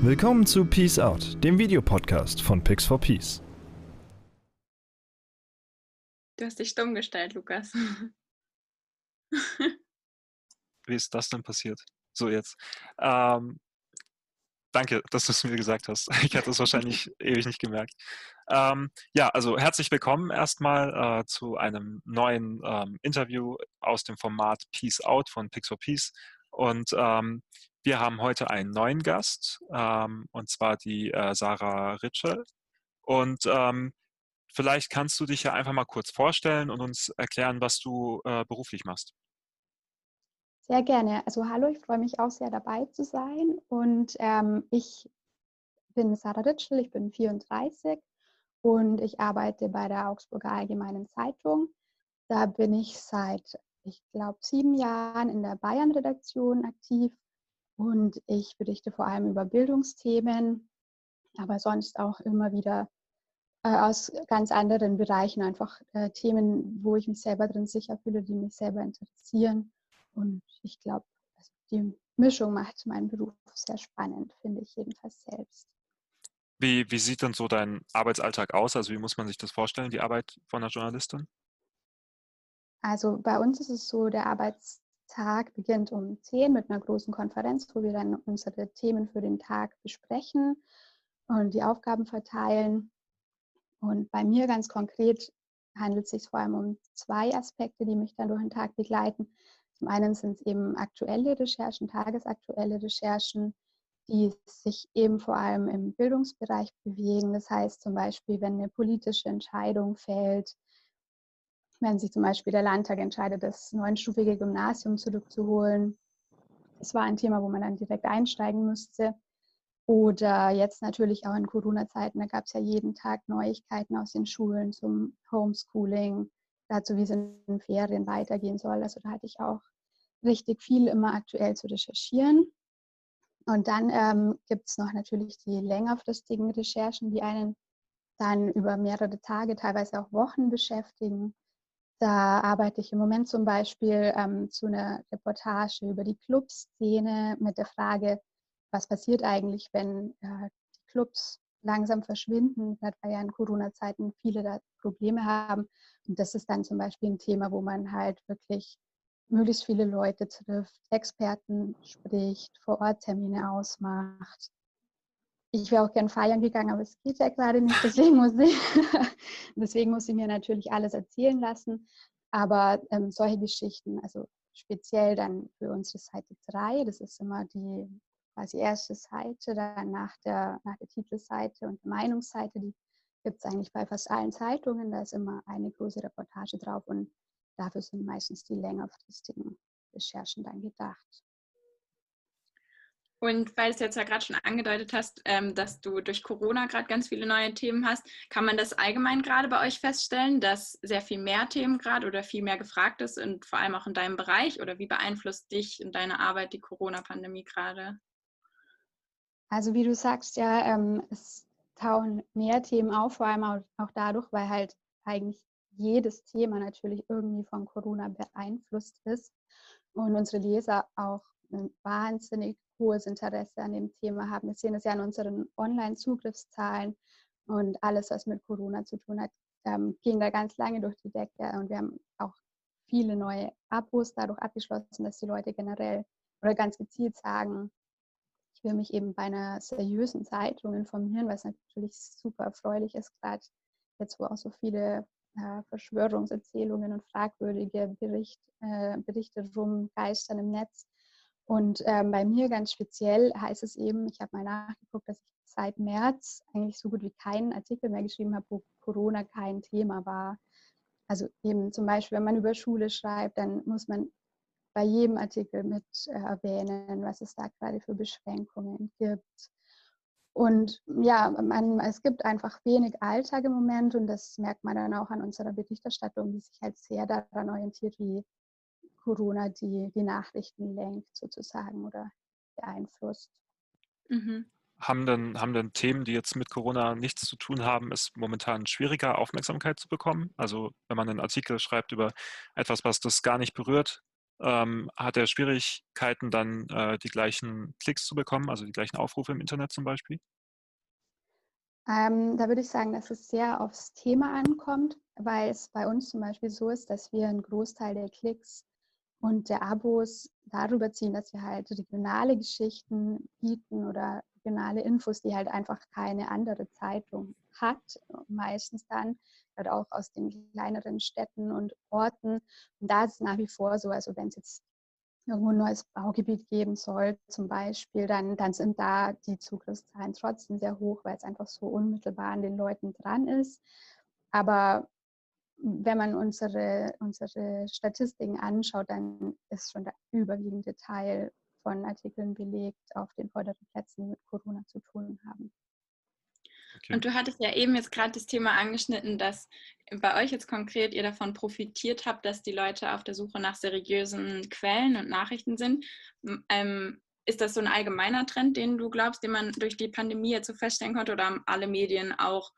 Willkommen zu Peace Out, dem Videopodcast von Pix for Peace. Du hast dich stumm gestellt, Lukas. Wie ist das denn passiert? So jetzt. Ähm, danke, dass du es mir gesagt hast. Ich hatte es wahrscheinlich ewig nicht gemerkt. Ähm, ja, also herzlich willkommen erstmal äh, zu einem neuen ähm, Interview aus dem Format Peace Out von Pix for Peace. Und ähm, wir haben heute einen neuen Gast, ähm, und zwar die äh, Sarah Ritschel. Und ähm, vielleicht kannst du dich ja einfach mal kurz vorstellen und uns erklären, was du äh, beruflich machst. Sehr gerne. Also hallo, ich freue mich auch sehr dabei zu sein. Und ähm, ich bin Sarah Ritschel, ich bin 34 und ich arbeite bei der Augsburger Allgemeinen Zeitung. Da bin ich seit, ich glaube, sieben Jahren in der Bayern-Redaktion aktiv und ich berichte vor allem über Bildungsthemen, aber sonst auch immer wieder äh, aus ganz anderen Bereichen, einfach äh, Themen, wo ich mich selber drin sicher fühle, die mich selber interessieren. Und ich glaube, also die Mischung macht meinen Beruf sehr spannend, finde ich jedenfalls selbst. Wie, wie sieht denn so dein Arbeitsalltag aus? Also wie muss man sich das vorstellen, die Arbeit von einer Journalistin? Also bei uns ist es so, der Arbeits Tag beginnt um 10 mit einer großen Konferenz, wo wir dann unsere Themen für den Tag besprechen und die Aufgaben verteilen. Und bei mir ganz konkret handelt es sich vor allem um zwei Aspekte, die mich dann durch den Tag begleiten. Zum einen sind es eben aktuelle Recherchen, tagesaktuelle Recherchen, die sich eben vor allem im Bildungsbereich bewegen. Das heißt zum Beispiel, wenn eine politische Entscheidung fällt, wenn sich zum Beispiel der Landtag entscheidet, das neunstufige Gymnasium zurückzuholen. Das war ein Thema, wo man dann direkt einsteigen müsste. Oder jetzt natürlich auch in Corona-Zeiten, da gab es ja jeden Tag Neuigkeiten aus den Schulen zum Homeschooling, dazu, wie es in den Ferien weitergehen soll. Also da hatte ich auch richtig viel immer aktuell zu recherchieren. Und dann ähm, gibt es noch natürlich die längerfristigen Recherchen, die einen dann über mehrere Tage, teilweise auch Wochen beschäftigen. Da arbeite ich im Moment zum Beispiel ähm, zu einer Reportage über die Clubszene mit der Frage, was passiert eigentlich, wenn äh, die Clubs langsam verschwinden, weil ja in Corona-Zeiten viele da Probleme haben. Und das ist dann zum Beispiel ein Thema, wo man halt wirklich möglichst viele Leute trifft, Experten spricht, vor Ort Termine ausmacht ich wäre auch gern feiern gegangen, aber es geht ja gerade nicht. Deswegen muss ich, deswegen muss ich mir natürlich alles erzählen lassen. Aber ähm, solche Geschichten, also speziell dann für unsere Seite 3, das ist immer die quasi erste Seite, dann nach der, nach der Titelseite und der Meinungsseite, die gibt es eigentlich bei fast allen Zeitungen. Da ist immer eine große Reportage drauf und dafür sind meistens die längerfristigen Recherchen dann gedacht. Und weil du jetzt ja gerade schon angedeutet hast, ähm, dass du durch Corona gerade ganz viele neue Themen hast, kann man das allgemein gerade bei euch feststellen, dass sehr viel mehr Themen gerade oder viel mehr gefragt ist und vor allem auch in deinem Bereich? Oder wie beeinflusst dich in deiner Arbeit die Corona-Pandemie gerade? Also wie du sagst, ja, ähm, es tauchen mehr Themen auf, vor allem auch dadurch, weil halt eigentlich jedes Thema natürlich irgendwie von Corona beeinflusst ist und unsere Leser auch wahnsinnig hohes Interesse an dem Thema haben. Wir sehen es ja an unseren Online-Zugriffszahlen und alles, was mit Corona zu tun hat, ähm, ging da ganz lange durch die Decke und wir haben auch viele neue Abos dadurch abgeschlossen, dass die Leute generell oder ganz gezielt sagen, ich will mich eben bei einer seriösen Zeitung informieren, was natürlich super erfreulich ist, gerade jetzt, wo auch so viele äh, Verschwörungserzählungen und fragwürdige Bericht, äh, Berichte rumgeistern im Netz. Und ähm, bei mir ganz speziell heißt es eben, ich habe mal nachgeguckt, dass ich seit März eigentlich so gut wie keinen Artikel mehr geschrieben habe, wo Corona kein Thema war. Also eben zum Beispiel, wenn man über Schule schreibt, dann muss man bei jedem Artikel mit äh, erwähnen, was es da gerade für Beschränkungen gibt. Und ja, man, es gibt einfach wenig Alltag im Moment und das merkt man dann auch an unserer Berichterstattung, die sich halt sehr daran orientiert, wie Corona die, die Nachrichten lenkt sozusagen oder beeinflusst. Mhm. Haben denn, haben denn Themen, die jetzt mit Corona nichts zu tun haben, es momentan schwieriger, Aufmerksamkeit zu bekommen? Also wenn man einen Artikel schreibt über etwas, was das gar nicht berührt, ähm, hat er Schwierigkeiten, dann äh, die gleichen Klicks zu bekommen, also die gleichen Aufrufe im Internet zum Beispiel? Ähm, da würde ich sagen, dass es sehr aufs Thema ankommt, weil es bei uns zum Beispiel so ist, dass wir einen Großteil der Klicks und der Abos darüber ziehen, dass wir halt regionale Geschichten bieten oder regionale Infos, die halt einfach keine andere Zeitung hat, meistens dann, halt auch aus den kleineren Städten und Orten. Und da ist es nach wie vor so, also wenn es jetzt irgendwo ein neues Baugebiet geben soll, zum Beispiel, dann, dann sind da die Zugriffszahlen trotzdem sehr hoch, weil es einfach so unmittelbar an den Leuten dran ist. Aber wenn man unsere, unsere Statistiken anschaut, dann ist schon der überwiegende Teil von Artikeln belegt auf den vorderen Plätzen, die mit Corona zu tun haben. Okay. Und du hattest ja eben jetzt gerade das Thema angeschnitten, dass bei euch jetzt konkret ihr davon profitiert habt, dass die Leute auf der Suche nach seriösen Quellen und Nachrichten sind. Ähm, ist das so ein allgemeiner Trend, den du glaubst, den man durch die Pandemie jetzt so feststellen konnte, oder haben alle Medien auch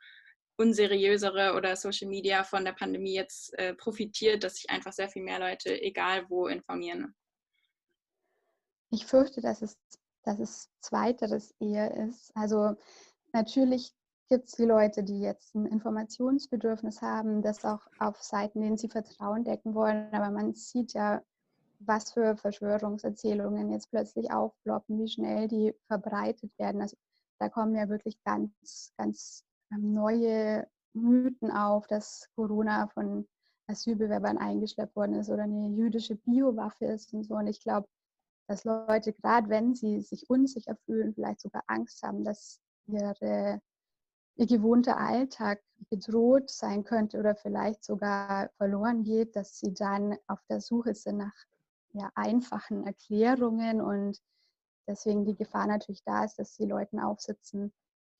unseriösere oder Social Media von der Pandemie jetzt äh, profitiert, dass sich einfach sehr viel mehr Leute, egal wo, informieren? Ich fürchte, dass es, dass es zweiteres eher ist. Also natürlich gibt es die Leute, die jetzt ein Informationsbedürfnis haben, das auch auf Seiten, denen sie Vertrauen decken wollen. Aber man sieht ja, was für Verschwörungserzählungen jetzt plötzlich aufploppen, wie schnell die verbreitet werden. Also da kommen ja wirklich ganz, ganz neue Mythen auf, dass Corona von Asylbewerbern eingeschleppt worden ist oder eine jüdische Biowaffe ist und so. Und ich glaube, dass Leute, gerade wenn sie sich unsicher fühlen, vielleicht sogar Angst haben, dass ihre, ihr gewohnter Alltag bedroht sein könnte oder vielleicht sogar verloren geht, dass sie dann auf der Suche sind nach ja, einfachen Erklärungen und deswegen die Gefahr natürlich da ist, dass sie Leuten aufsitzen,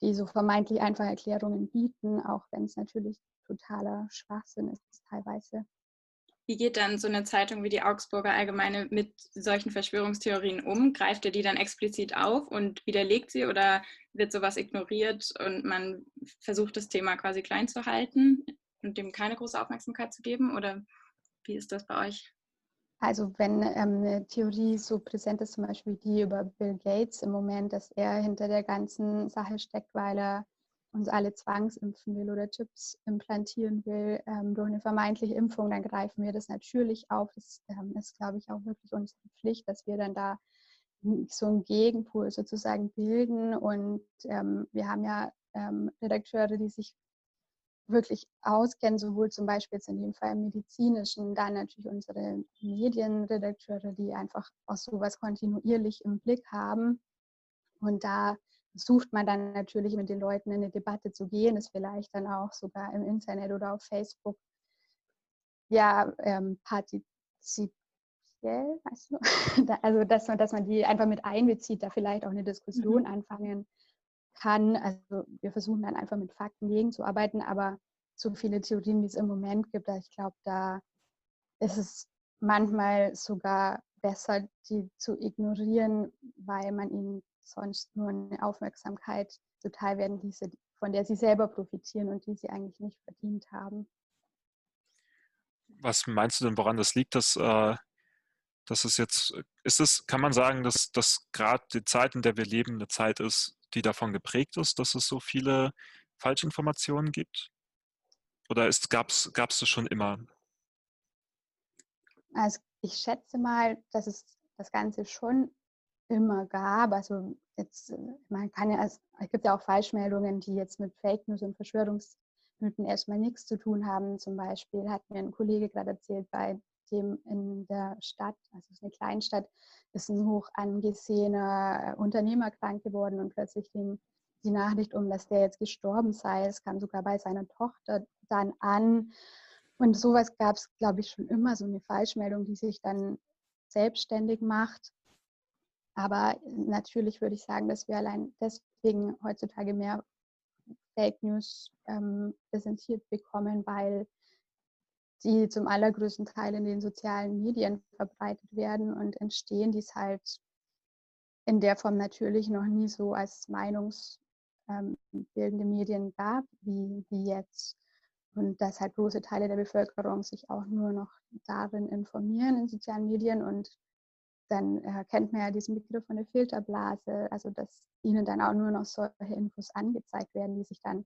die so vermeintlich einfache Erklärungen bieten, auch wenn es natürlich totaler Schwachsinn ist teilweise. Wie geht dann so eine Zeitung wie die Augsburger Allgemeine mit solchen Verschwörungstheorien um? Greift ihr die dann explizit auf und widerlegt sie oder wird sowas ignoriert und man versucht das Thema quasi klein zu halten und dem keine große Aufmerksamkeit zu geben? Oder wie ist das bei euch? Also wenn ähm, eine Theorie so präsent ist, zum Beispiel die über Bill Gates im Moment, dass er hinter der ganzen Sache steckt, weil er uns alle zwangsimpfen will oder Chips implantieren will ähm, durch eine vermeintliche Impfung, dann greifen wir das natürlich auf. Das ähm, ist, glaube ich, auch wirklich unsere Pflicht, dass wir dann da so einen Gegenpol sozusagen bilden. Und ähm, wir haben ja ähm, Redakteure, die sich wirklich auskennen, sowohl zum Beispiel jetzt in dem Fall im medizinischen, dann natürlich unsere Medienredakteure, die einfach auch sowas kontinuierlich im Blick haben. Und da sucht man dann natürlich mit den Leuten in eine Debatte zu gehen, ist vielleicht dann auch sogar im Internet oder auf Facebook ja ähm, partizipiell, weißt du? also dass man, dass man die einfach mit einbezieht, da vielleicht auch eine Diskussion mhm. anfangen kann. Also wir versuchen dann einfach mit Fakten gegenzuarbeiten, aber so viele Theorien, wie es im Moment gibt, ich glaube, da ist es manchmal sogar besser, die zu ignorieren, weil man ihnen sonst nur eine Aufmerksamkeit zuteil werden ließe, von der sie selber profitieren und die sie eigentlich nicht verdient haben. Was meinst du denn, woran das liegt, dass, äh, dass es jetzt, ist es, kann man sagen, dass, dass gerade die Zeit, in der wir leben, eine Zeit ist, die davon geprägt ist, dass es so viele Falschinformationen gibt? Oder gab es das schon immer? Also ich schätze mal, dass es das Ganze schon immer gab. Also jetzt, man kann ja, es gibt ja auch Falschmeldungen, die jetzt mit Fake News und Verschwörungsmythen erstmal nichts zu tun haben. Zum Beispiel hat mir ein Kollege gerade erzählt, bei dem in der Stadt, also es ist eine Kleinstadt, ist ein hoch angesehener Unternehmer krank geworden und plötzlich ging die Nachricht um, dass der jetzt gestorben sei. Es kam sogar bei seiner Tochter dann an. Und sowas gab es, glaube ich, schon immer, so eine Falschmeldung, die sich dann selbstständig macht. Aber natürlich würde ich sagen, dass wir allein deswegen heutzutage mehr Fake News ähm, präsentiert bekommen, weil die zum allergrößten Teil in den sozialen Medien verbreitet werden und entstehen, die es halt in der Form natürlich noch nie so als meinungsbildende ähm, Medien gab, wie, wie jetzt. und dass halt große Teile der Bevölkerung sich auch nur noch darin informieren in sozialen Medien und dann äh, kennt man ja diesen Begriff von der Filterblase, also dass ihnen dann auch nur noch solche Infos angezeigt werden, die sich dann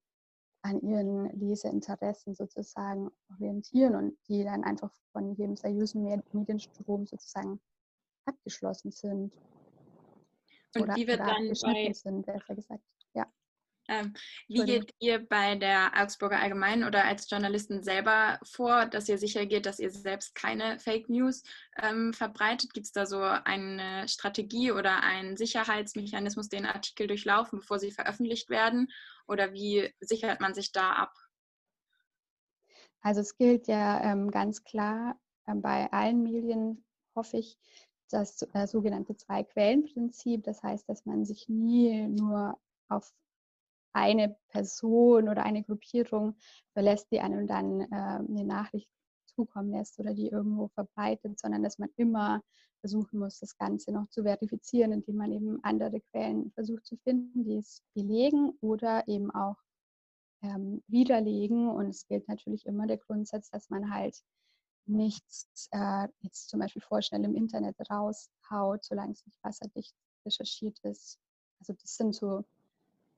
an ihren Leseinteressen sozusagen orientieren und die dann einfach von jedem seriösen Medienstrom sozusagen abgeschlossen sind. Und oder, wie wird dann bei, sind, besser gesagt. Ähm, wie geht ihr bei der Augsburger Allgemeinen oder als Journalisten selber vor, dass ihr sicher geht, dass ihr selbst keine Fake News ähm, verbreitet? Gibt es da so eine Strategie oder einen Sicherheitsmechanismus, den Artikel durchlaufen, bevor sie veröffentlicht werden? Oder wie sichert man sich da ab? Also es gilt ja ähm, ganz klar äh, bei allen Medien, hoffe ich, das äh, sogenannte Zwei-Quellen-Prinzip. Das heißt, dass man sich nie nur auf eine Person oder eine Gruppierung verlässt, die einem dann äh, eine Nachricht zukommen lässt oder die irgendwo verbreitet, sondern dass man immer versuchen muss, das Ganze noch zu verifizieren, indem man eben andere Quellen versucht zu finden, die es belegen oder eben auch ähm, widerlegen. Und es gilt natürlich immer der Grundsatz, dass man halt nichts äh, jetzt zum Beispiel vorschnell im Internet raushaut, solange es nicht wasserdicht recherchiert ist. Also das sind so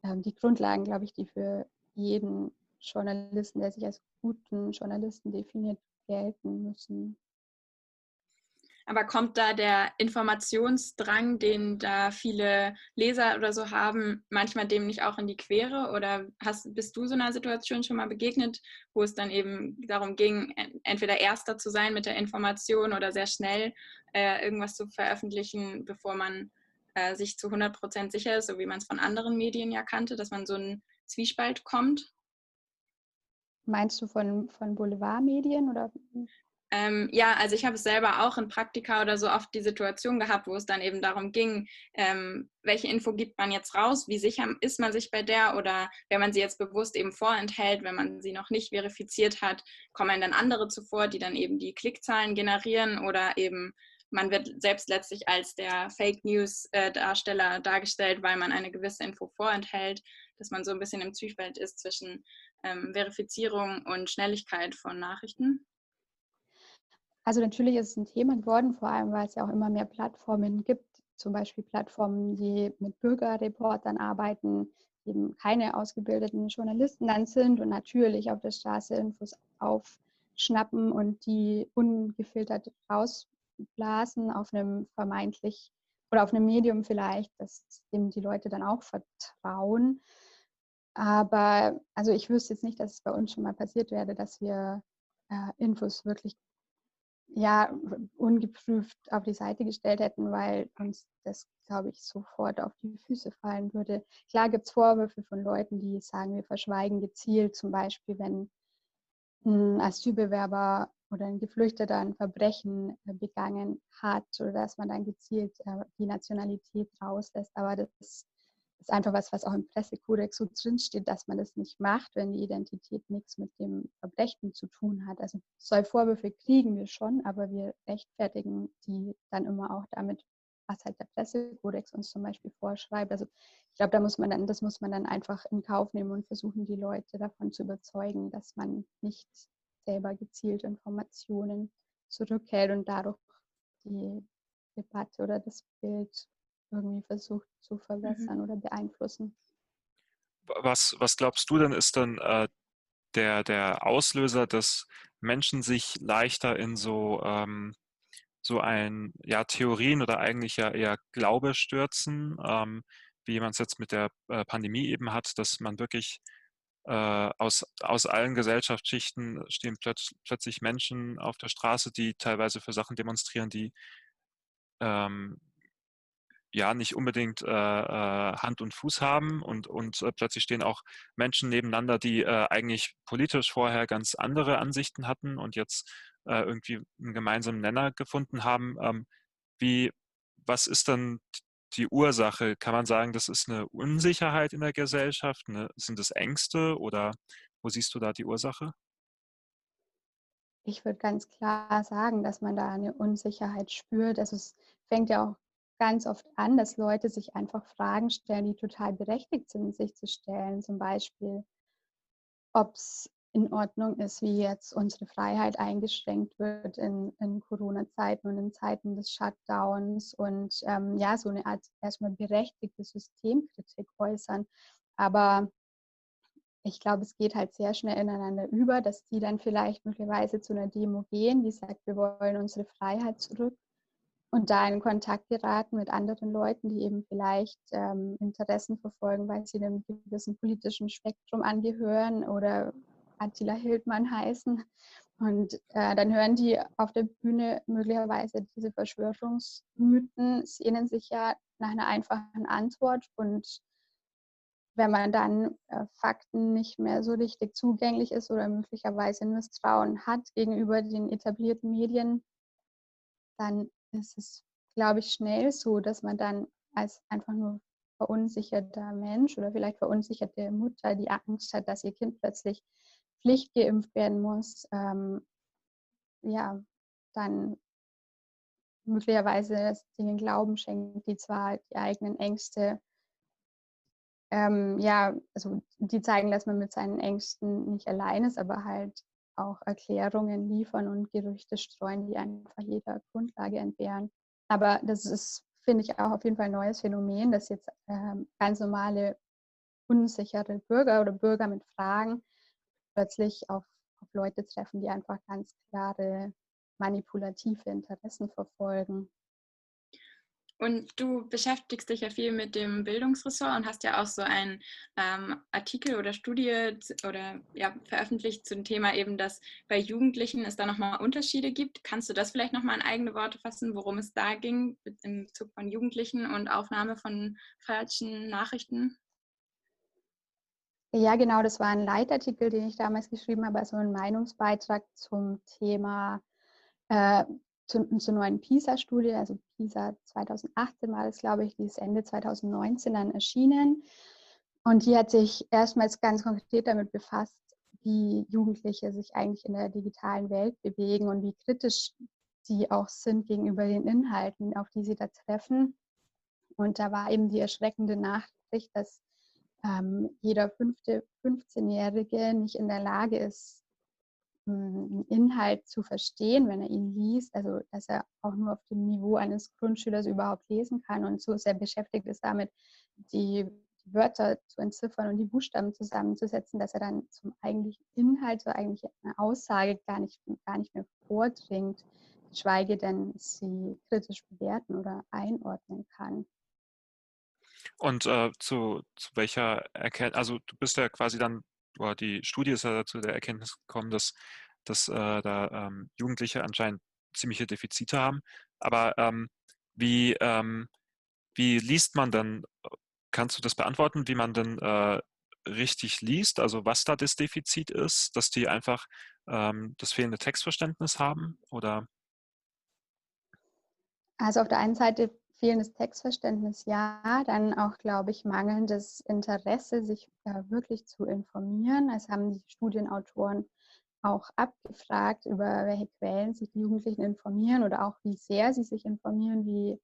ähm, die Grundlagen, glaube ich, die für jeden Journalisten, der sich als guten Journalisten definiert, gelten müssen. Aber kommt da der Informationsdrang, den da viele Leser oder so haben, manchmal dem nicht auch in die Quere? Oder hast, bist du so einer Situation schon mal begegnet, wo es dann eben darum ging, entweder erster zu sein mit der Information oder sehr schnell äh, irgendwas zu veröffentlichen, bevor man äh, sich zu 100 Prozent sicher ist, so wie man es von anderen Medien ja kannte, dass man so einen Zwiespalt kommt? Meinst du von, von Boulevardmedien oder? Ähm, ja, also ich habe es selber auch in Praktika oder so oft die Situation gehabt, wo es dann eben darum ging, ähm, welche Info gibt man jetzt raus, wie sicher ist man sich bei der oder wenn man sie jetzt bewusst eben vorenthält, wenn man sie noch nicht verifiziert hat, kommen dann andere zuvor, die dann eben die Klickzahlen generieren oder eben man wird selbst letztlich als der Fake News-Darsteller dargestellt, weil man eine gewisse Info vorenthält, dass man so ein bisschen im Zwiespalt ist zwischen ähm, Verifizierung und Schnelligkeit von Nachrichten. Also natürlich ist es ein Thema geworden, vor allem weil es ja auch immer mehr Plattformen gibt, zum Beispiel Plattformen, die mit Bürgerreportern arbeiten, eben keine ausgebildeten Journalisten dann sind und natürlich auf der Straße Infos aufschnappen und die ungefiltert raus Blasen auf einem vermeintlich oder auf einem Medium vielleicht, dass dem die Leute dann auch vertrauen. Aber also ich wüsste jetzt nicht, dass es bei uns schon mal passiert wäre, dass wir äh, Infos wirklich ja ungeprüft auf die Seite gestellt hätten, weil uns das, glaube ich, sofort auf die Füße fallen würde. Klar gibt es Vorwürfe von Leuten, die sagen, wir verschweigen gezielt, zum Beispiel, wenn ein Asylbewerber oder ein Geflüchteter ein Verbrechen äh, begangen hat oder dass man dann gezielt äh, die Nationalität rauslässt. Aber das ist einfach was, was auch im Pressekodex so drinsteht, dass man das nicht macht, wenn die Identität nichts mit dem Verbrechen zu tun hat. Also solche Vorwürfe kriegen wir schon, aber wir rechtfertigen die dann immer auch damit, was halt der Pressekodex uns zum Beispiel vorschreibt. Also ich glaube, da muss man dann, das muss man dann einfach in Kauf nehmen und versuchen, die Leute davon zu überzeugen, dass man nicht selber gezielt Informationen zurückhält und dadurch die Debatte oder das Bild irgendwie versucht zu verbessern mhm. oder beeinflussen. Was, was glaubst du denn ist dann äh, der, der Auslöser, dass Menschen sich leichter in so, ähm, so ein ja, Theorien oder eigentlich ja eher Glaube stürzen, ähm, wie man es jetzt mit der äh, Pandemie eben hat, dass man wirklich äh, aus, aus allen Gesellschaftsschichten stehen plötz, plötzlich Menschen auf der Straße, die teilweise für Sachen demonstrieren, die ähm, ja nicht unbedingt äh, äh, Hand und Fuß haben und, und äh, plötzlich stehen auch Menschen nebeneinander, die äh, eigentlich politisch vorher ganz andere Ansichten hatten und jetzt äh, irgendwie einen gemeinsamen Nenner gefunden haben. Ähm, wie, was ist dann die Ursache? Kann man sagen, das ist eine Unsicherheit in der Gesellschaft? Ne? Sind es Ängste oder wo siehst du da die Ursache? Ich würde ganz klar sagen, dass man da eine Unsicherheit spürt. Also es fängt ja auch ganz oft an, dass Leute sich einfach Fragen stellen, die total berechtigt sind, sich zu stellen. Zum Beispiel, ob es in Ordnung ist, wie jetzt unsere Freiheit eingeschränkt wird in, in Corona-Zeiten und in Zeiten des Shutdowns und ähm, ja, so eine Art erstmal berechtigte Systemkritik äußern. Aber ich glaube, es geht halt sehr schnell ineinander über, dass die dann vielleicht möglicherweise zu einer Demo gehen, die sagt, wir wollen unsere Freiheit zurück und da in Kontakt geraten mit anderen Leuten, die eben vielleicht ähm, Interessen verfolgen, weil sie einem gewissen politischen Spektrum angehören oder Attila Hildmann heißen. Und äh, dann hören die auf der Bühne möglicherweise diese Verschwörungsmythen, sehnen sich ja nach einer einfachen Antwort und wenn man dann äh, Fakten nicht mehr so richtig zugänglich ist oder möglicherweise Misstrauen hat gegenüber den etablierten Medien, dann ist es, glaube ich, schnell so, dass man dann als einfach nur verunsicherter Mensch oder vielleicht verunsicherte Mutter die Angst hat, dass ihr Kind plötzlich Pflicht geimpft werden muss, ähm, ja, dann möglicherweise Dingen Glauben schenkt, die zwar die eigenen Ängste ähm, ja, also die zeigen, dass man mit seinen Ängsten nicht allein ist, aber halt auch Erklärungen liefern und Gerüchte streuen, die einfach jeder Grundlage entbehren. Aber das ist, finde ich, auch auf jeden Fall ein neues Phänomen, dass jetzt ähm, ganz normale unsichere Bürger oder Bürger mit Fragen plötzlich auf, auf Leute treffen, die einfach ganz klare manipulative Interessen verfolgen. Und du beschäftigst dich ja viel mit dem Bildungsressort und hast ja auch so einen ähm, Artikel oder Studie oder ja, veröffentlicht zum Thema eben, dass bei Jugendlichen es da nochmal Unterschiede gibt. Kannst du das vielleicht nochmal in eigene Worte fassen, worum es da ging im Bezug von Jugendlichen und Aufnahme von falschen Nachrichten? Ja, genau, das war ein Leitartikel, den ich damals geschrieben habe, also ein Meinungsbeitrag zum Thema äh, zu, zur neuen PISA-Studie, also PISA 2018 war das, glaube ich, die ist Ende 2019 dann erschienen. Und die hat sich erstmals ganz konkret damit befasst, wie Jugendliche sich eigentlich in der digitalen Welt bewegen und wie kritisch sie auch sind gegenüber den Inhalten, auf die sie da treffen. Und da war eben die erschreckende Nachricht, dass ähm, jeder fünfte 15-Jährige nicht in der Lage ist, einen Inhalt zu verstehen, wenn er ihn liest, also dass er auch nur auf dem Niveau eines Grundschülers überhaupt lesen kann und so sehr beschäftigt ist damit, die Wörter zu entziffern und die Buchstaben zusammenzusetzen, dass er dann zum eigentlichen Inhalt, zur eigentlichen Aussage gar nicht, gar nicht mehr vordringt, geschweige denn sie kritisch bewerten oder einordnen kann. Und äh, zu, zu welcher Erkenntnis, also du bist ja quasi dann oder die Studie ist ja zu der Erkenntnis gekommen, dass, dass äh, da ähm, Jugendliche anscheinend ziemliche Defizite haben. Aber ähm, wie, ähm, wie liest man dann, kannst du das beantworten, wie man denn äh, richtig liest, also was da das Defizit ist, dass die einfach ähm, das fehlende Textverständnis haben oder? Also auf der einen Seite fehlendes Textverständnis ja, dann auch, glaube ich, mangelndes Interesse, sich äh, wirklich zu informieren. Es haben die Studienautoren auch abgefragt, über welche Quellen sich die Jugendlichen informieren oder auch wie sehr sie sich informieren, wie,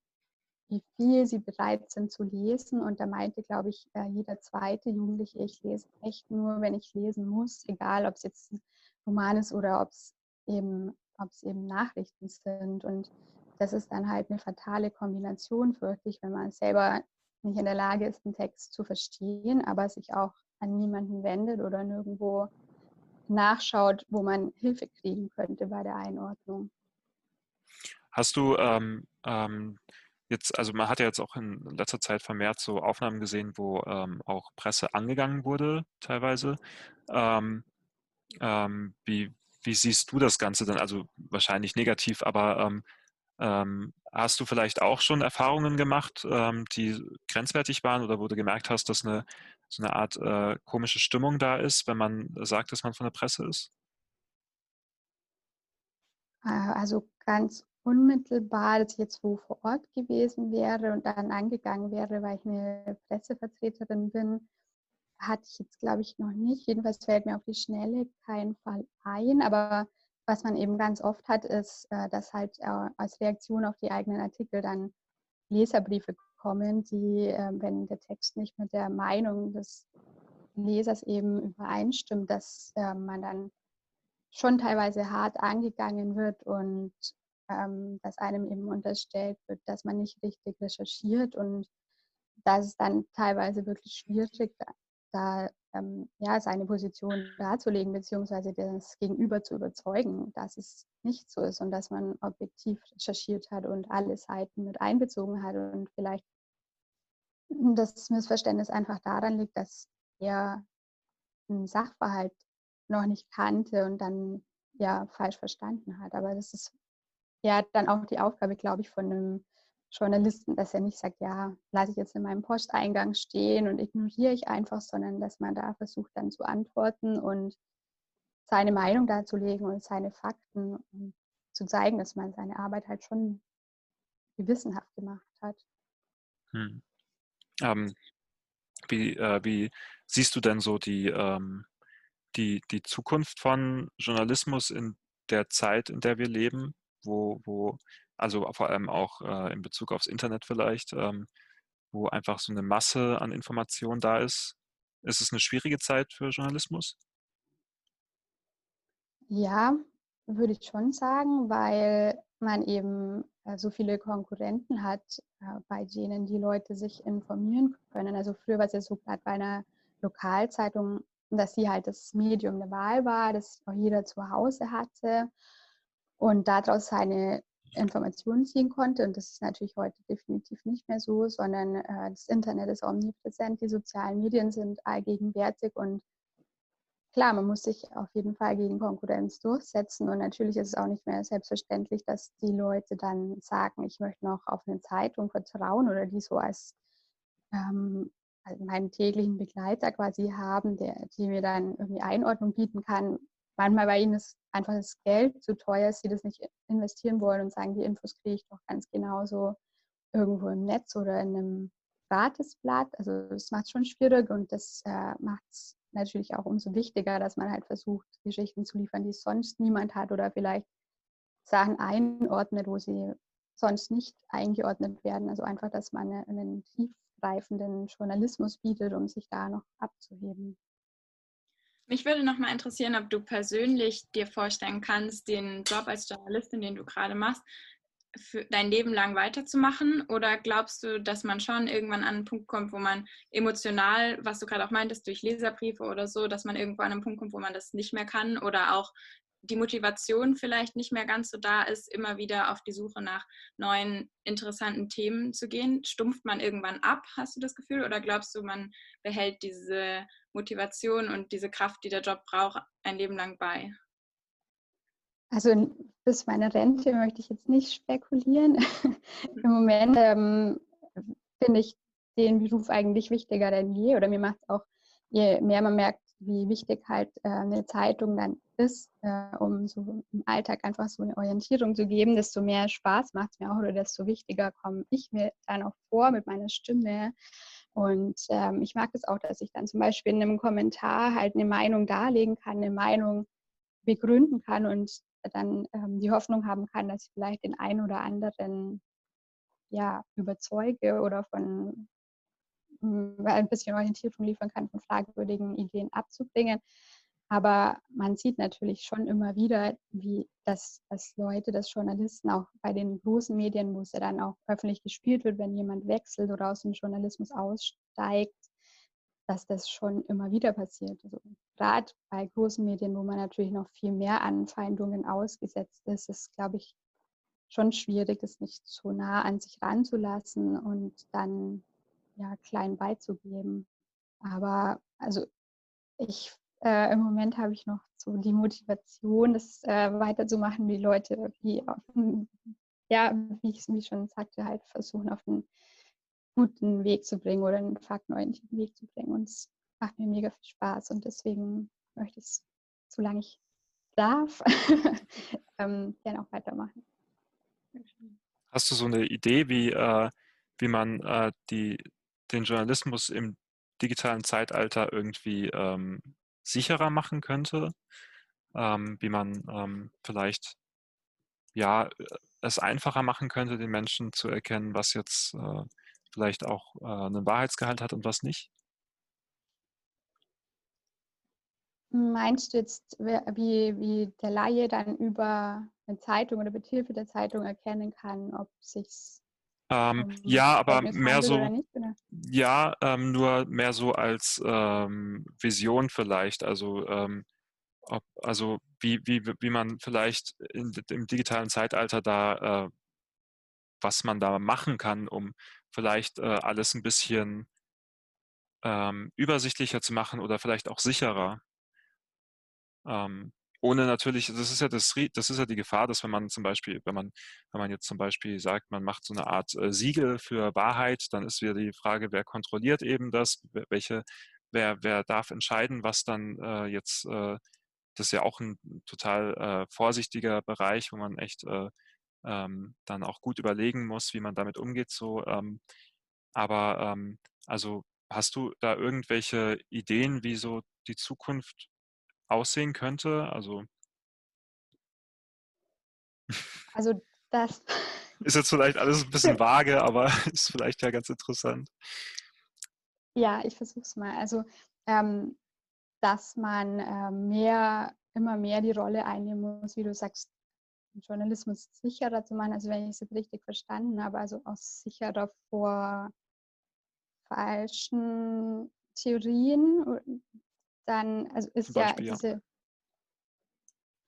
wie viel sie bereit sind zu lesen. Und da meinte, glaube ich, äh, jeder zweite Jugendliche, ich lese echt nur, wenn ich lesen muss, egal ob es jetzt ein Roman ist oder ob es eben, eben Nachrichten sind. Und das ist dann halt eine fatale Kombination, fürchte ich, wenn man selber nicht in der Lage ist, einen Text zu verstehen, aber sich auch an niemanden wendet oder nirgendwo nachschaut, wo man Hilfe kriegen könnte bei der Einordnung. Hast du ähm, ähm, jetzt, also man hat ja jetzt auch in letzter Zeit vermehrt so Aufnahmen gesehen, wo ähm, auch Presse angegangen wurde, teilweise. Ähm, ähm, wie, wie siehst du das Ganze dann? Also wahrscheinlich negativ, aber ähm, hast du vielleicht auch schon Erfahrungen gemacht, ähm, die grenzwertig waren oder wo du gemerkt hast, dass eine, so eine Art äh, komische Stimmung da ist, wenn man sagt, dass man von der Presse ist? Äh, also ganz unmittelbar, dass ich jetzt wo vor Ort gewesen wäre und dann angegangen wäre, weil ich eine Pressevertreterin bin, hatte ich jetzt, glaube ich, noch nicht. Jedenfalls fällt mir auf die Schnelle kein Fall ein, aber was man eben ganz oft hat, ist, äh, dass halt äh, als Reaktion auf die eigenen Artikel dann Leserbriefe kommen, die, ähm, wenn der Text nicht mit der Meinung des Lesers eben übereinstimmt, dass äh, man dann schon teilweise hart angegangen wird und ähm, dass einem eben unterstellt wird, dass man nicht richtig recherchiert und dass es dann teilweise wirklich schwierig, da ähm, ja, seine Position darzulegen, beziehungsweise das Gegenüber zu überzeugen, dass es nicht so ist und dass man objektiv recherchiert hat und alle Seiten mit einbezogen hat und vielleicht das Missverständnis einfach daran liegt, dass er einen Sachverhalt noch nicht kannte und dann ja falsch verstanden hat. Aber das ist ja dann auch die Aufgabe, glaube ich, von einem Journalisten, dass er nicht sagt, ja, lasse ich jetzt in meinem Posteingang stehen und ignoriere ich einfach, sondern dass man da versucht dann zu antworten und seine Meinung darzulegen und seine Fakten und zu zeigen, dass man seine Arbeit halt schon gewissenhaft gemacht hat. Hm. Ähm, wie, äh, wie, siehst du denn so die, ähm, die, die Zukunft von Journalismus in der Zeit, in der wir leben, wo, wo also vor allem auch äh, in Bezug aufs Internet vielleicht, ähm, wo einfach so eine Masse an Informationen da ist. Ist es eine schwierige Zeit für Journalismus? Ja, würde ich schon sagen, weil man eben äh, so viele Konkurrenten hat, äh, bei denen die Leute sich informieren können. Also früher war es ja so gerade bei einer Lokalzeitung, dass sie halt das Medium der Wahl war, das auch jeder zu Hause hatte und daraus seine Informationen ziehen konnte. Und das ist natürlich heute definitiv nicht mehr so, sondern äh, das Internet ist omnipräsent, die sozialen Medien sind allgegenwärtig und klar, man muss sich auf jeden Fall gegen Konkurrenz durchsetzen. Und natürlich ist es auch nicht mehr selbstverständlich, dass die Leute dann sagen, ich möchte noch auf eine Zeitung vertrauen oder die so als ähm, meinen täglichen Begleiter quasi haben, der, die mir dann irgendwie Einordnung bieten kann. Manchmal bei ihnen ist einfach das Geld zu teuer, dass sie das nicht investieren wollen und sagen, die Infos kriege ich doch ganz genauso irgendwo im Netz oder in einem Gratisblatt. Also das macht es schon schwierig und das äh, macht es natürlich auch umso wichtiger, dass man halt versucht, Geschichten zu liefern, die sonst niemand hat oder vielleicht Sachen einordnet, wo sie sonst nicht eingeordnet werden. Also einfach, dass man einen tiefgreifenden Journalismus bietet, um sich da noch abzuheben. Mich würde noch mal interessieren, ob du persönlich dir vorstellen kannst, den Job als Journalistin, den du gerade machst, für dein Leben lang weiterzumachen? Oder glaubst du, dass man schon irgendwann an einen Punkt kommt, wo man emotional, was du gerade auch meintest, durch Leserbriefe oder so, dass man irgendwo an einen Punkt kommt, wo man das nicht mehr kann oder auch die Motivation vielleicht nicht mehr ganz so da ist, immer wieder auf die Suche nach neuen interessanten Themen zu gehen? Stumpft man irgendwann ab, hast du das Gefühl? Oder glaubst du, man behält diese Motivation und diese Kraft, die der Job braucht, ein Leben lang bei? Also bis meine Rente möchte ich jetzt nicht spekulieren. Im Moment ähm, finde ich den Beruf eigentlich wichtiger denn je. Oder mir macht es auch, je mehr man merkt, wie wichtig halt äh, eine Zeitung dann ist, äh, um so im Alltag einfach so eine Orientierung zu geben, desto mehr Spaß macht es mir auch oder desto wichtiger komme ich mir dann auch vor mit meiner Stimme. Und ähm, ich mag es das auch, dass ich dann zum Beispiel in einem Kommentar halt eine Meinung darlegen kann, eine Meinung begründen kann und dann ähm, die Hoffnung haben kann, dass ich vielleicht den einen oder anderen ja, überzeuge oder von ein bisschen Orientierung liefern kann, von fragwürdigen Ideen abzubringen. Aber man sieht natürlich schon immer wieder, wie das, dass Leute, dass Journalisten auch bei den großen Medien, wo es ja dann auch öffentlich gespielt wird, wenn jemand wechselt oder aus dem Journalismus aussteigt, dass das schon immer wieder passiert. Also gerade bei großen Medien, wo man natürlich noch viel mehr Anfeindungen ausgesetzt ist, ist, glaube ich, schon schwierig, das nicht so nah an sich ranzulassen und dann ja klein beizugeben. Aber also ich äh, im Moment habe ich noch so die Motivation, das äh, weiterzumachen, wie Leute, wie auf, ja, wie ich es schon sagte, halt versuchen auf einen guten Weg zu bringen oder einen faktenorientierten Weg zu bringen. Und es macht mir mega viel Spaß und deswegen möchte ich es, solange ich darf, ähm, gerne auch weitermachen. Hast du so eine Idee, wie, äh, wie man äh, die, den Journalismus im digitalen Zeitalter irgendwie ähm, sicherer machen könnte? Ähm, wie man ähm, vielleicht ja, es einfacher machen könnte, den Menschen zu erkennen, was jetzt äh, vielleicht auch äh, einen Wahrheitsgehalt hat und was nicht? Meinst du jetzt, wie, wie der Laie dann über eine Zeitung oder mit Hilfe der Zeitung erkennen kann, ob sich ähm, um ja, aber mehr so, ja, ähm, nur mehr so als ähm, Vision vielleicht. Also, ähm, ob, also wie, wie, wie man vielleicht in, im digitalen Zeitalter da, äh, was man da machen kann, um vielleicht äh, alles ein bisschen ähm, übersichtlicher zu machen oder vielleicht auch sicherer. Ähm, ohne natürlich, das ist ja das, das ist ja die Gefahr, dass wenn man zum Beispiel, wenn man, wenn man jetzt zum Beispiel sagt, man macht so eine Art äh, Siegel für Wahrheit, dann ist wieder die Frage, wer kontrolliert eben das, welche, wer, wer darf entscheiden, was dann äh, jetzt, äh, das ist ja auch ein total äh, vorsichtiger Bereich, wo man echt äh, ähm, dann auch gut überlegen muss, wie man damit umgeht. So, ähm, aber ähm, also hast du da irgendwelche Ideen, wie so die Zukunft aussehen könnte? Also Also das ist jetzt vielleicht alles ein bisschen vage, aber ist vielleicht ja ganz interessant. Ja, ich versuche es mal. Also, ähm, dass man äh, mehr, immer mehr die Rolle einnehmen muss, wie du sagst, Journalismus sicherer zu machen. Also wenn ich es jetzt richtig verstanden habe, also auch sicherer vor falschen Theorien dann, also ist Beispiel, ja diese,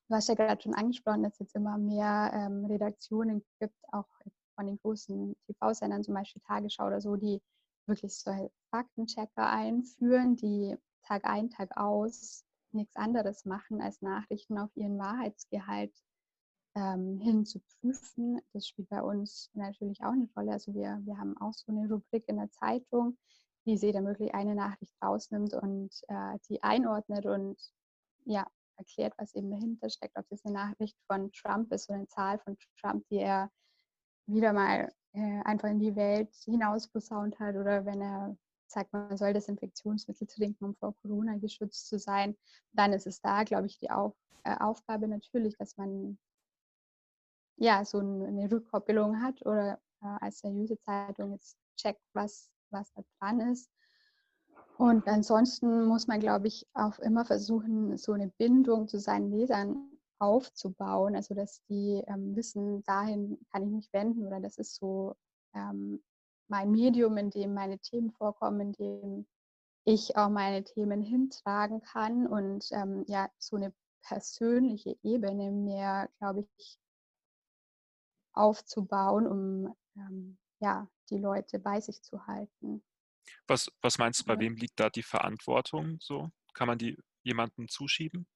du hast ja gerade schon angesprochen, dass es jetzt immer mehr ähm, Redaktionen gibt, auch von den großen TV-Sendern, zum Beispiel Tagesschau oder so, die wirklich solche Faktenchecker einführen, die Tag ein, Tag aus nichts anderes machen, als Nachrichten auf ihren Wahrheitsgehalt ähm, hin zu prüfen. Das spielt bei uns natürlich auch eine Rolle. Also wir, wir haben auch so eine Rubrik in der Zeitung, wie sie dann wirklich eine Nachricht rausnimmt und äh, die einordnet und ja, erklärt, was eben dahinter steckt, ob das eine Nachricht von Trump ist oder eine Zahl von Trump, die er wieder mal äh, einfach in die Welt hinaus posaunt hat oder wenn er sagt, man soll das Infektionsmittel trinken, um vor Corona geschützt zu sein, dann ist es da, glaube ich, die Auf, äh, Aufgabe natürlich, dass man ja so eine Rückkoppelung hat oder äh, als seriöse Zeitung jetzt checkt, was was da dran ist. Und ansonsten muss man, glaube ich, auch immer versuchen, so eine Bindung zu seinen Lesern aufzubauen, also dass die ähm, wissen, dahin kann ich mich wenden oder das ist so ähm, mein Medium, in dem meine Themen vorkommen, in dem ich auch meine Themen hintragen kann und ähm, ja, so eine persönliche Ebene mehr, glaube ich, aufzubauen, um ähm, ja, die Leute bei sich zu halten. Was, was meinst du, bei ja. wem liegt da die Verantwortung so? Kann man die jemandem zuschieben?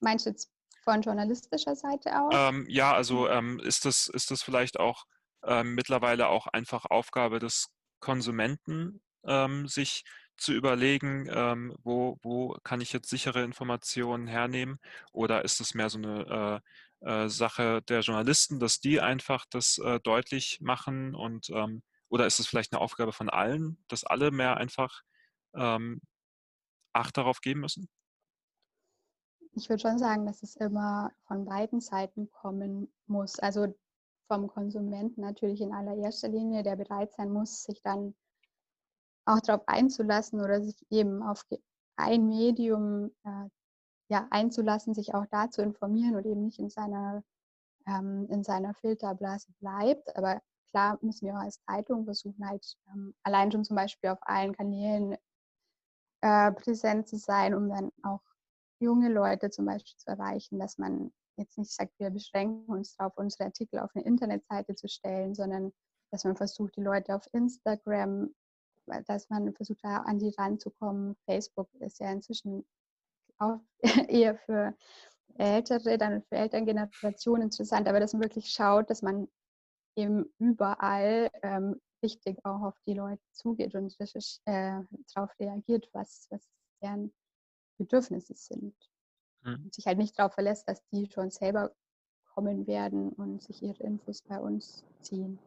Meinst du jetzt von journalistischer Seite aus? Ähm, ja, also ähm, ist, das, ist das vielleicht auch ähm, mittlerweile auch einfach Aufgabe des Konsumenten, ähm, sich zu überlegen, ähm, wo, wo kann ich jetzt sichere Informationen hernehmen? Oder ist es mehr so eine äh, äh, Sache der Journalisten, dass die einfach das äh, deutlich machen und ähm, oder ist es vielleicht eine Aufgabe von allen, dass alle mehr einfach ähm, Acht darauf geben müssen? Ich würde schon sagen, dass es immer von beiden Seiten kommen muss. Also vom Konsumenten natürlich in allererster Linie, der bereit sein muss, sich dann auch darauf einzulassen oder sich eben auf ein Medium äh, ja, einzulassen, sich auch da zu informieren und eben nicht in seiner, ähm, in seiner Filterblase bleibt. Aber klar müssen wir auch als Zeitung versuchen, halt ähm, allein schon zum Beispiel auf allen Kanälen äh, präsent zu sein, um dann auch junge Leute zum Beispiel zu erreichen, dass man jetzt nicht sagt, wir beschränken uns darauf, unsere Artikel auf eine Internetseite zu stellen, sondern dass man versucht, die Leute auf Instagram, dass man versucht, da an die ranzukommen. Facebook ist ja inzwischen auch eher für ältere, dann für ältere Generationen interessant, aber dass man wirklich schaut, dass man eben überall ähm, richtig auch auf die Leute zugeht und äh, darauf reagiert, was, was deren Bedürfnisse sind. Mhm. Und sich halt nicht darauf verlässt, dass die schon selber kommen werden und sich ihre Infos bei uns ziehen.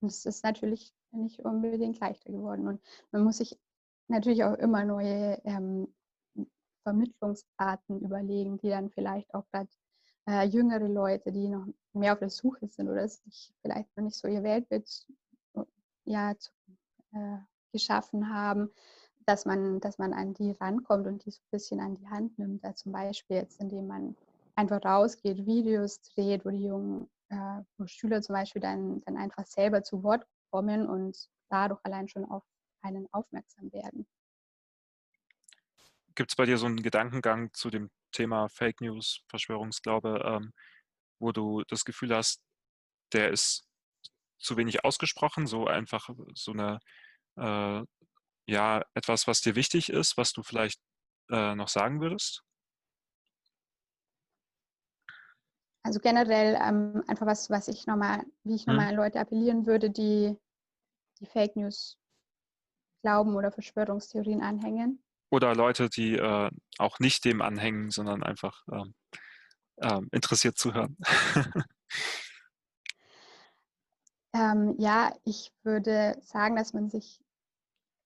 Und es ist natürlich nicht unbedingt leichter geworden. Und man muss sich natürlich auch immer neue ähm, Vermittlungsarten überlegen, die dann vielleicht auch gerade äh, jüngere Leute, die noch mehr auf der Suche sind oder sich vielleicht noch nicht so ihr Weltbild ja, zu, äh, geschaffen haben, dass man, dass man an die rankommt und die so ein bisschen an die Hand nimmt. Also zum Beispiel jetzt, indem man einfach rausgeht, Videos dreht, wo die jungen äh, wo Schüler zum Beispiel dann, dann einfach selber zu Wort kommen und dadurch allein schon auf einen aufmerksam werden. Gibt es bei dir so einen Gedankengang zu dem Thema Fake News, Verschwörungsglaube, ähm, wo du das Gefühl hast, der ist zu wenig ausgesprochen, so einfach so eine, äh, ja, etwas, was dir wichtig ist, was du vielleicht äh, noch sagen würdest? Also generell ähm, einfach was, was ich nochmal, wie ich nochmal hm. an Leute appellieren würde, die die Fake News glauben oder Verschwörungstheorien anhängen. Oder Leute, die äh, auch nicht dem anhängen, sondern einfach ähm, äh, interessiert zuhören. ähm, ja, ich würde sagen, dass man sich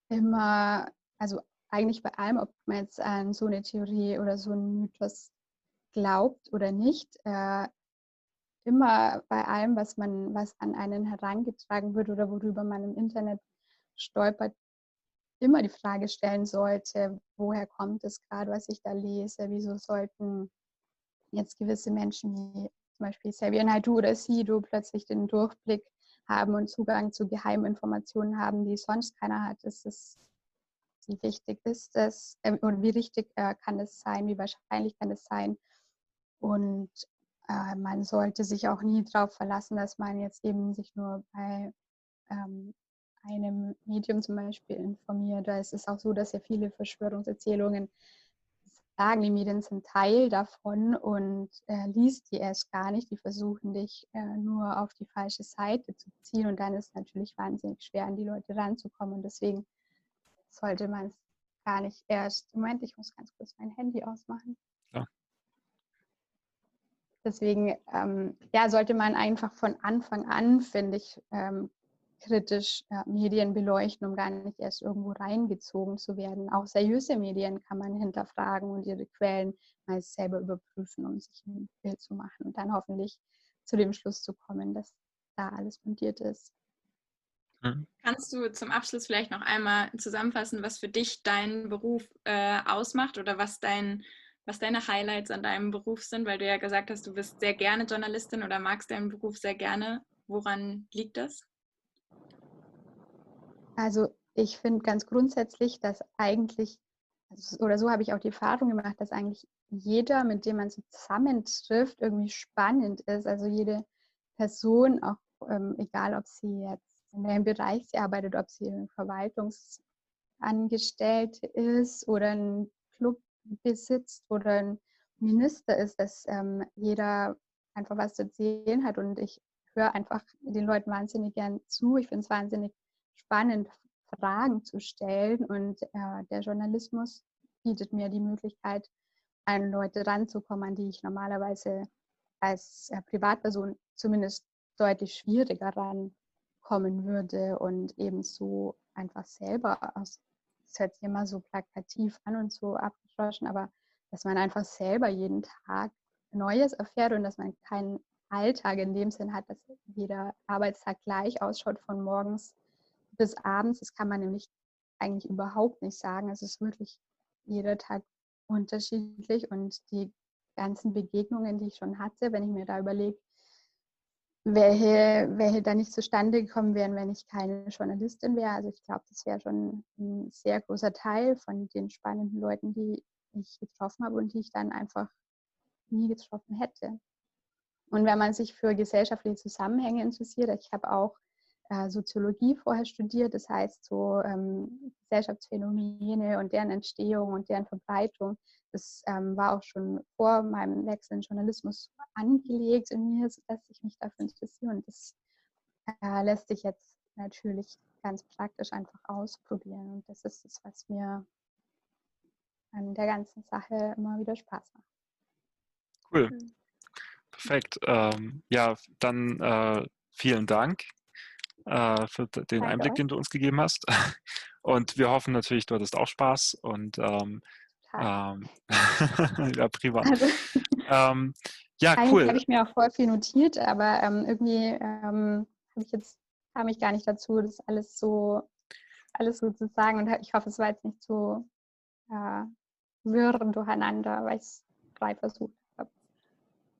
immer, also eigentlich bei allem, ob man jetzt an so eine Theorie oder so einen Mythos glaubt oder nicht, äh, immer bei allem, was man, was an einen herangetragen wird oder worüber man im Internet stolpert, immer die Frage stellen sollte, woher kommt es gerade, was ich da lese, wieso sollten jetzt gewisse Menschen wie zum Beispiel Xavier Naidoo oder Sido plötzlich den Durchblick haben und Zugang zu geheimen Informationen haben, die sonst keiner hat. Ist es, wie wichtig ist es äh, und wie richtig äh, kann es sein, wie wahrscheinlich kann es sein, und äh, man sollte sich auch nie darauf verlassen, dass man jetzt eben sich nur bei ähm, einem Medium zum Beispiel informiert. Da ist es auch so, dass ja viele Verschwörungserzählungen sagen, die Medien sind Teil davon und äh, liest die erst gar nicht. Die versuchen dich äh, nur auf die falsche Seite zu ziehen und dann ist es natürlich wahnsinnig schwer, an die Leute ranzukommen. Und deswegen sollte man es gar nicht erst. Moment, ich muss ganz kurz mein Handy ausmachen. Deswegen ähm, ja, sollte man einfach von Anfang an, finde ich, ähm, kritisch äh, Medien beleuchten, um gar nicht erst irgendwo reingezogen zu werden. Auch seriöse Medien kann man hinterfragen und ihre Quellen mal selber überprüfen, um sich ein Bild zu machen und dann hoffentlich zu dem Schluss zu kommen, dass da alles fundiert ist. Mhm. Kannst du zum Abschluss vielleicht noch einmal zusammenfassen, was für dich dein Beruf äh, ausmacht oder was dein was deine Highlights an deinem Beruf sind, weil du ja gesagt hast, du bist sehr gerne Journalistin oder magst deinen Beruf sehr gerne. Woran liegt das? Also ich finde ganz grundsätzlich, dass eigentlich, also, oder so habe ich auch die Erfahrung gemacht, dass eigentlich jeder, mit dem man zusammentrifft, irgendwie spannend ist. Also jede Person, auch ähm, egal ob sie jetzt in welchem Bereich sie arbeitet, ob sie Verwaltungsangestellte ist oder ein Club besitzt oder ein Minister ist, dass ähm, jeder einfach was zu erzählen hat und ich höre einfach den Leuten wahnsinnig gern zu. Ich finde es wahnsinnig spannend, Fragen zu stellen und äh, der Journalismus bietet mir die Möglichkeit, an Leute ranzukommen, an die ich normalerweise als äh, Privatperson zumindest deutlich schwieriger rankommen würde und ebenso einfach selber aus das hört sich immer so plakativ an und so abgeschlossen, aber dass man einfach selber jeden Tag Neues erfährt und dass man keinen Alltag in dem Sinn hat, dass jeder Arbeitstag gleich ausschaut von morgens bis abends. Das kann man nämlich eigentlich überhaupt nicht sagen. Es ist wirklich jeder Tag unterschiedlich und die ganzen Begegnungen, die ich schon hatte, wenn ich mir da überlege, welche, welche da nicht zustande gekommen wären, wenn ich keine Journalistin wäre. Also ich glaube, das wäre schon ein sehr großer Teil von den spannenden Leuten, die ich getroffen habe und die ich dann einfach nie getroffen hätte. Und wenn man sich für gesellschaftliche Zusammenhänge interessiert, ich habe auch äh, Soziologie vorher studiert, das heißt so ähm, Gesellschaftsphänomene und deren Entstehung und deren Verbreitung, das ähm, war auch schon vor meinem Wechsel in Journalismus angelegt in mir, dass ich mich dafür interessiere. Und das äh, lässt sich jetzt natürlich ganz praktisch einfach ausprobieren. Und das ist es, was mir an der ganzen Sache immer wieder Spaß macht. Cool. Mhm. Perfekt. Ähm, ja, dann äh, vielen Dank äh, für den Einblick, den du uns gegeben hast. Und wir hoffen natürlich, du hattest auch Spaß und ähm, ähm, ja, prima. Also, ähm, ja, Eigentlich cool. habe ich mir auch voll viel notiert, aber ähm, irgendwie ähm, habe ich jetzt kam ich gar nicht dazu, das alles so alles gut zu sagen. Und ich hoffe, es war jetzt nicht so äh, wirr und durcheinander, weil ich es drei versucht.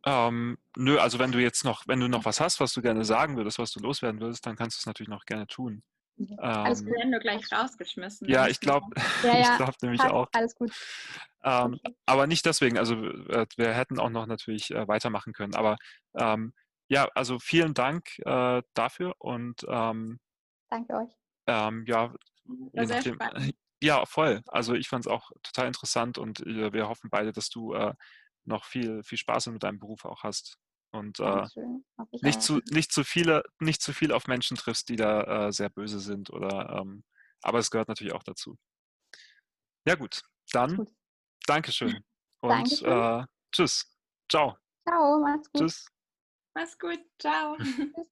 Ähm, nö, also wenn du jetzt noch, wenn du noch was hast, was du gerne sagen würdest, was du loswerden würdest, dann kannst du es natürlich noch gerne tun. Mhm. Alles ähm, werden nur gleich rausgeschmissen. Ja, ich glaube, ja, ja, ich glaube nämlich passt, auch. Alles gut. Ähm, okay. Aber nicht deswegen. Also äh, wir hätten auch noch natürlich äh, weitermachen können. Aber ähm, ja, also vielen Dank äh, dafür und ähm, danke euch. Ähm, ja, je nachdem, ja, voll. Also ich fand es auch total interessant und äh, wir hoffen beide, dass du äh, noch viel, viel Spaß mit deinem Beruf auch hast und äh, nicht, zu, nicht, zu viele, nicht zu viel auf Menschen triffst, die da äh, sehr böse sind oder ähm, aber es gehört natürlich auch dazu. Ja gut, dann gut. Dankeschön und Dankeschön. Äh, tschüss. Ciao. Ciao, mach's gut. Tschüss. Mach's gut. Ciao.